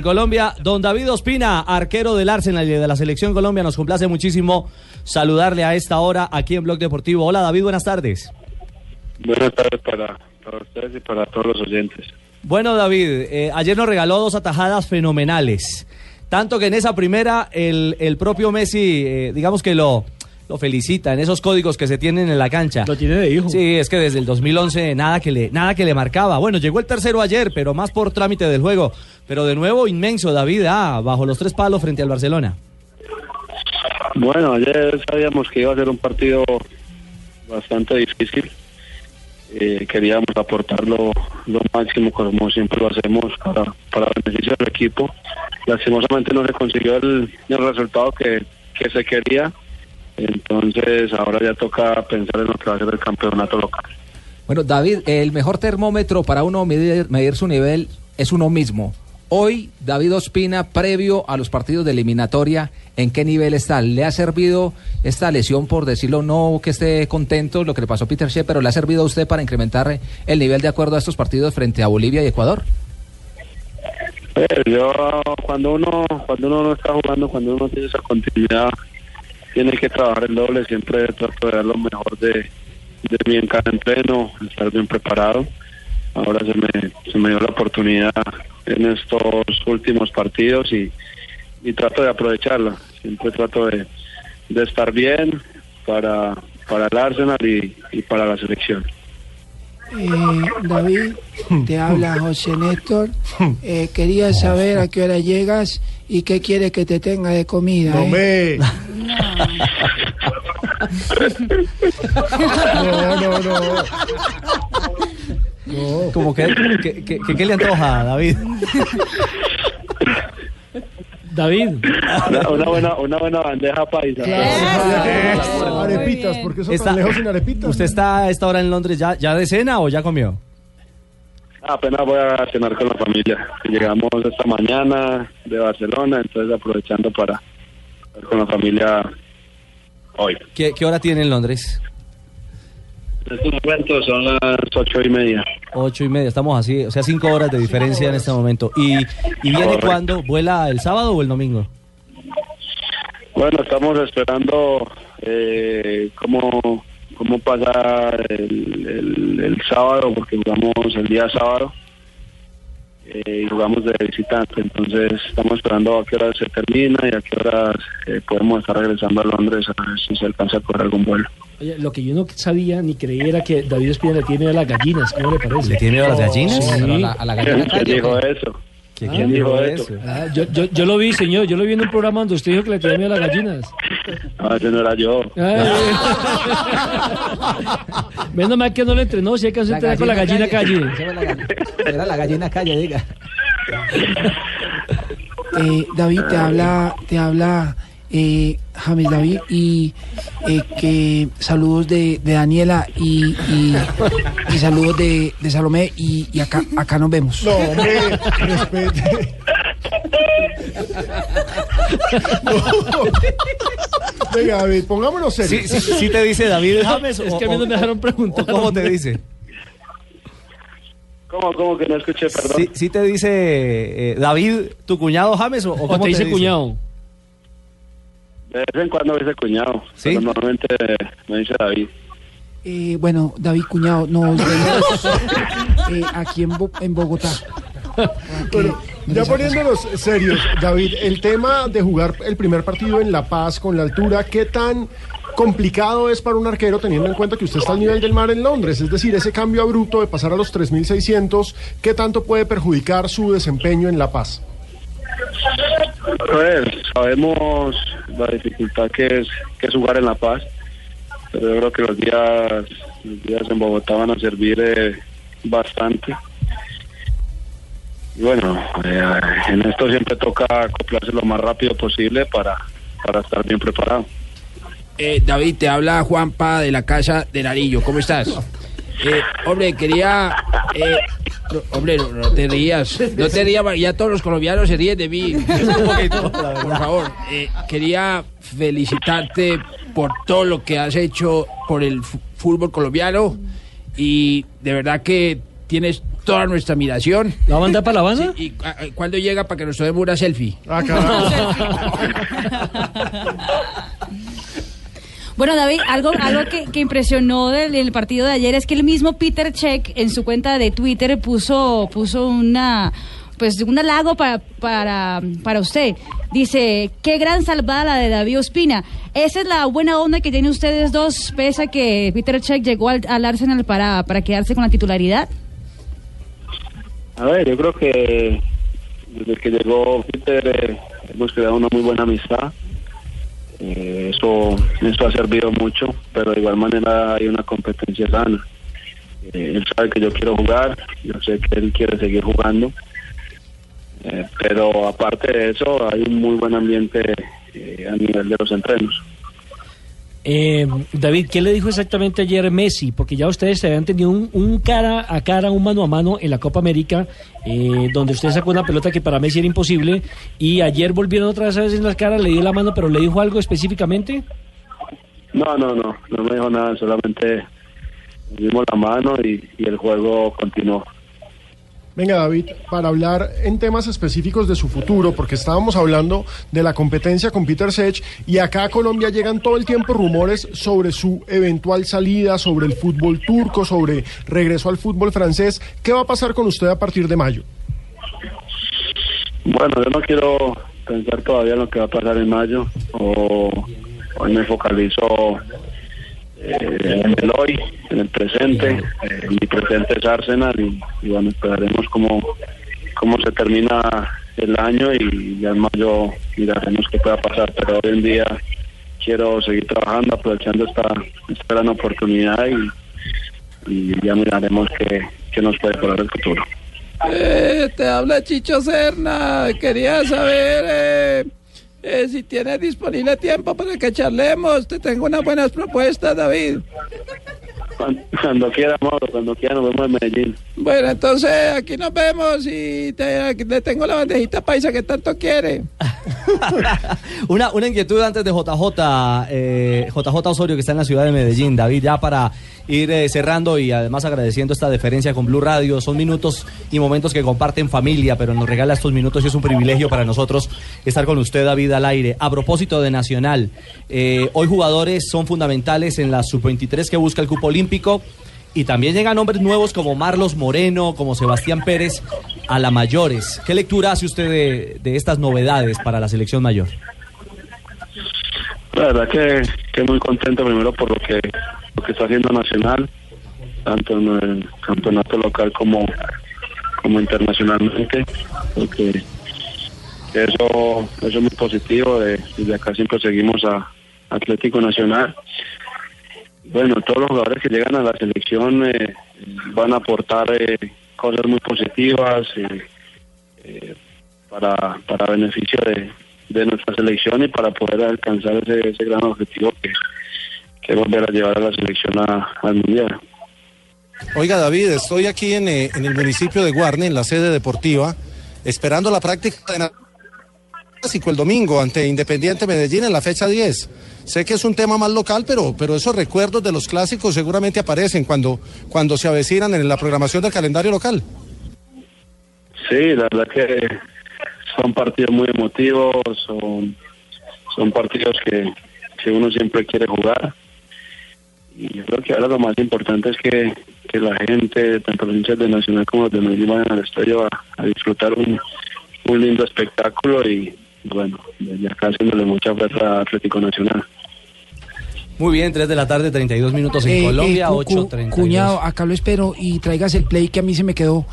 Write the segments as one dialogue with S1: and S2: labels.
S1: Colombia, don David Ospina, arquero del Arsenal y de la Selección Colombia, nos complace muchísimo saludarle a esta hora aquí en Blog Deportivo. Hola David, buenas tardes.
S2: Buenas tardes para, para ustedes y para todos los oyentes.
S1: Bueno David, eh, ayer nos regaló dos atajadas fenomenales. Tanto que en esa primera el, el propio Messi, eh, digamos que lo, lo felicita en esos códigos que se tienen en la cancha.
S3: Lo tiene de hijo.
S1: Sí, es que desde el 2011 nada que le nada que le marcaba. Bueno, llegó el tercero ayer, pero más por trámite del juego. Pero de nuevo inmenso David, ah, bajo los tres palos frente al Barcelona.
S2: Bueno, ayer sabíamos que iba a ser un partido bastante difícil. Eh, queríamos aportar lo, lo máximo, como siempre lo hacemos, para, para beneficio del equipo. Lastimosamente no se consiguió el, el resultado que, que se quería. Entonces ahora ya toca pensar en lo que va a ser el campeonato local.
S4: Bueno, David, el mejor termómetro para uno medir, medir su nivel es uno mismo. Hoy, David Ospina, previo a los partidos de eliminatoria, ¿en qué nivel está? ¿Le ha servido esta lesión, por decirlo, no que esté contento, lo que le pasó a Peter Shea, pero le ha servido a usted para incrementar el nivel de acuerdo a estos partidos frente a Bolivia y Ecuador?
S2: Eh, yo, cuando uno, cuando uno no está jugando, cuando uno tiene esa continuidad, tiene que trabajar el doble, siempre trato de dar lo mejor de, de mí en cada entreno, estar bien preparado. Ahora se me, se me dio la oportunidad en estos últimos partidos y, y trato de aprovecharla. Siempre trato de, de estar bien para, para el Arsenal y, y para la selección.
S5: Eh, David, te habla José Néstor. Eh, quería saber a qué hora llegas y qué quieres que te tenga de comida.
S3: No
S5: ¿eh?
S3: No, no, no. No.
S1: Como que, que, que- que- ¿qué le antoja, David?
S3: David.
S2: Una, una buena, una buena bandeja paisa.
S3: Eso, Arepitas, porque eso
S1: Está-
S3: lejos sin arepitas.
S1: ¿Usted está a esta hora en Londres ya, ya de cena o ya comió?
S2: Apenas voy a cenar con la familia. Llegamos esta mañana de Barcelona, entonces aprovechando para estar con la familia hoy.
S1: ¿Qué, qué hora tiene en Londres?
S2: En estos momentos son las ocho y media.
S1: Ocho y media, estamos así, o sea, cinco horas de diferencia en este momento. ¿Y, y viene cuándo? ¿Vuela el sábado o el domingo?
S2: Bueno, estamos esperando eh, cómo, cómo pasa el, el- el sábado, porque jugamos el día sábado eh, y jugamos de visitante. Entonces estamos esperando a qué hora se termina y a qué horas eh, podemos estar regresando a Londres a ver si se alcanza a correr algún vuelo.
S3: Oye, lo que yo no sabía ni creía era que David Espina le tiene a las gallinas. ¿Cómo le parece?
S1: ¿Le tiene miedo a las gallinas?
S3: Sí.
S4: A la, a la
S2: ¿Quién,
S4: gallina
S2: quién
S4: calle,
S2: dijo
S4: ¿o qué?
S2: eso?
S1: ¿Qui-
S2: Ah,
S1: ¿Quién dijo
S2: dijo
S1: eso?
S2: eso.
S3: Ah, yo, yo, yo lo vi, señor. Yo lo vi en un programa donde usted dijo que le tenía miedo a las gallinas.
S2: Ah, ese no era yo.
S3: Menos mal que no le entrenó, si hay que entrenar con la gallina calle.
S4: Era la gallina calle, diga.
S5: Eh, David, te habla, te habla eh, James David y eh, que saludos de, de Daniela y, y, y saludos de, de Salomé y, y acá, acá nos vemos.
S6: No, hombre, respete. No. Venga, David, pongámonos
S1: Sí,
S6: serios.
S1: sí, sí te dice David James
S3: Es
S1: o-
S3: que a mí no me dejaron preguntar.
S1: ¿Cómo te dice?
S2: ¿Cómo, cómo que no escuché, perdón?
S1: ¿Sí, sí te dice eh, David, tu cuñado James o, o cómo
S3: te dice cuñado.
S2: De vez en cuando me dice cuñado.
S1: ¿Sí?
S2: Pero normalmente me dice David.
S5: Eh, bueno, David Cuñado, nos vemos eh, aquí en, Bo- en Bogotá.
S6: Bueno, ya poniéndonos serios, David, el tema de jugar el primer partido en La Paz con la altura, ¿qué tan complicado es para un arquero teniendo en cuenta que usted está al nivel del mar en Londres? Es decir, ese cambio abrupto de pasar a los 3.600, ¿qué tanto puede perjudicar su desempeño en La Paz?
S2: Pues sabemos la dificultad que es, que es jugar en La Paz, pero yo creo que los días, los días en Bogotá van a servir eh, bastante. Y bueno, eh, en esto siempre toca acoplarse lo más rápido posible para, para estar bien preparado.
S7: Eh, David, te habla Juanpa de la Casa del Arillo. ¿Cómo estás? Eh, hombre, quería... eh, no, hombre, no, no te rías. No te rías, ya todos los colombianos se ríen de mí. Por favor, eh, quería felicitarte por todo lo que has hecho por el fútbol colombiano y de verdad que tienes toda nuestra admiración.
S3: ¿La va a mandar para La Habana?
S7: Sí, ¿Y ah, ah, cuándo llega para que nos tomemos una selfie?
S6: Ah.
S8: Bueno, David, algo, algo que, que impresionó del, del partido de ayer es que el mismo Peter Check en su cuenta de Twitter puso, puso una pues un halago para, para, para usted. Dice, qué gran salvada la de David Ospina. Esa es la buena onda que tienen ustedes dos, pese a que Peter Check llegó al, al Arsenal para, para quedarse con la titularidad.
S2: A ver, yo creo que desde que llegó Peter eh, hemos creado una muy buena amistad. Eh, eso, eso ha servido mucho, pero de igual manera hay una competencia sana. Eh, él sabe que yo quiero jugar, yo sé que él quiere seguir jugando. Eh, pero aparte de eso, hay un muy buen ambiente eh, a nivel de los entrenos.
S3: Eh, David, ¿qué le dijo exactamente ayer Messi? Porque ya ustedes se habían tenido un, un cara a cara, un mano a mano en la Copa América, eh, donde usted sacó una pelota que para Messi era imposible, y ayer volvieron otra vez en las caras, le dio la mano, pero le dijo algo específicamente.
S2: No, no, no, no me dijo nada, solamente dimos la mano y, y el juego continuó.
S6: Venga, David, para hablar en temas específicos de su futuro, porque estábamos hablando de la competencia con Peter Sech y acá a Colombia llegan todo el tiempo rumores sobre su eventual salida, sobre el fútbol turco, sobre regreso al fútbol francés. ¿Qué va a pasar con usted a partir de mayo?
S2: Bueno, yo no quiero pensar todavía en lo que va a pasar en mayo, o hoy me focalizo eh, en el hoy, en el presente. Eh, mi presente es Arsenal y, y bueno, esperaremos cómo, cómo se termina el año y ya en mayo miraremos qué pueda pasar, pero hoy en día quiero seguir trabajando, aprovechando esta, esta gran oportunidad y, ya miraremos qué, qué nos puede parar el futuro.
S9: Eh, te habla Chicho Serna. Quería saber eh, si tienes disponible tiempo para que charlemos. Te tengo unas buenas propuestas, David.
S2: Cuando, cuando quiera, Mauro, cuando quiera nos vemos en Medellín.
S9: Bueno, entonces aquí nos vemos y te, le tengo la bandejita paisa que tanto quiere.
S1: una, una inquietud antes de JJ, eh, JJ Osorio que está en la ciudad de Medellín, David, ya para ir eh, cerrando y además agradeciendo esta deferencia con Blue Radio, son minutos y momentos que comparten familia, pero nos regala estos minutos y es un privilegio para nosotros estar con usted, David, al aire. A propósito de Nacional, eh, hoy jugadores son fundamentales en la sub-23 que busca el cupo olímpico. Y también llegan hombres nuevos como Marlos Moreno, como Sebastián Pérez, a la mayores. ¿Qué lectura hace usted de, de estas novedades para la selección mayor?
S2: La verdad que, que muy contento primero por lo que, lo que está haciendo Nacional, tanto en el campeonato local como, como internacionalmente, porque eso, eso es muy positivo, de, desde acá siempre seguimos a Atlético Nacional. Bueno, todos los jugadores que llegan a la selección eh, van a aportar eh, cosas muy positivas eh, eh, para, para beneficio de, de nuestra selección y para poder alcanzar ese, ese gran objetivo que, que volver a llevar a la selección a- al mundial.
S10: Oiga, David, estoy aquí en, eh, en el municipio de Guarne, en la sede deportiva, esperando la práctica de clásico el domingo ante Independiente Medellín en la fecha 10. Sé que es un tema más local, pero, pero esos recuerdos de los clásicos seguramente aparecen cuando, cuando se avecinan en la programación del calendario local.
S2: Sí, la verdad que son partidos muy emotivos, son, son partidos que, que uno siempre quiere jugar. Y yo creo que ahora lo más importante es que, que la gente, tanto los hinchas de Nacional como los de Medellín, vayan al estadio a, a disfrutar un, un lindo espectáculo y bueno, desde acá haciéndole mucha fuerza a Atlético Nacional.
S1: Muy bien, 3 de la tarde, 32 minutos en
S5: Eh,
S1: Colombia,
S5: eh, cu- cu-
S1: 8.32.
S5: Cuñado, acá lo espero y traigas el play que a mí se me quedó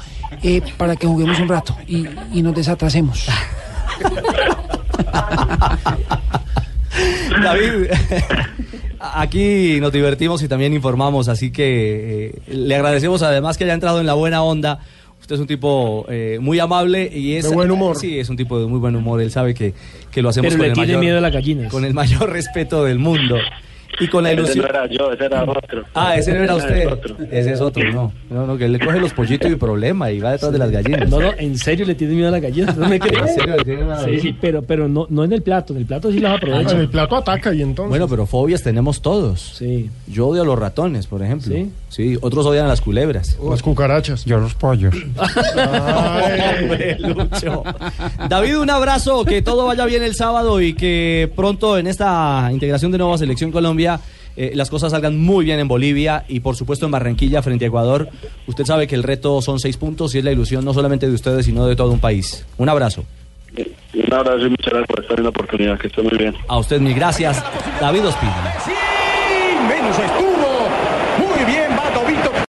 S5: eh, para que juguemos un rato y, y nos desatrasemos.
S1: David, aquí nos divertimos y también informamos, así que eh, le agradecemos además que haya entrado en la buena onda. Usted es un tipo eh, muy amable y es...
S6: De buen humor.
S1: Sí, es un tipo de muy buen humor. Él sabe que, que lo hacemos
S3: Pero
S1: con
S3: le
S1: el
S3: tiene
S1: mayor,
S3: miedo a las gallinas.
S1: con el mayor respeto del mundo. Y con la
S2: Ese
S1: ilusión.
S2: no era yo, ese era otro.
S1: Ah, ese no era
S2: Ese
S1: usted.
S2: es otro.
S1: Ese es otro, no. No, no, que él le coge los pollitos y problema y va detrás de las gallinas.
S3: No, no, en serio le tiene miedo a las gallinas, no me crees.
S1: ¿En serio le tiene miedo a las
S3: Sí, sí, pero, pero no, no en el plato, en el plato sí las
S6: Ah,
S3: aprovecha.
S6: en el plato ataca y entonces.
S1: Bueno, pero fobias tenemos todos.
S3: Sí.
S1: Yo odio a los ratones, por ejemplo.
S3: ¿Sí?
S1: Sí, otros odian a las culebras.
S6: Las cucarachas.
S11: Yo los pollos.
S1: Hombre, Lucho. David, un abrazo, que todo vaya bien el sábado y que pronto en esta integración de nueva selección Colombia eh, las cosas salgan muy bien en Bolivia y por supuesto en Barranquilla frente a Ecuador. Usted sabe que el reto son seis puntos y es la ilusión no solamente de ustedes, sino de todo un país. Un abrazo.
S2: Un abrazo y muchas gracias por estar en la oportunidad, que esté muy bien.
S1: A usted mil gracias. David Ospina.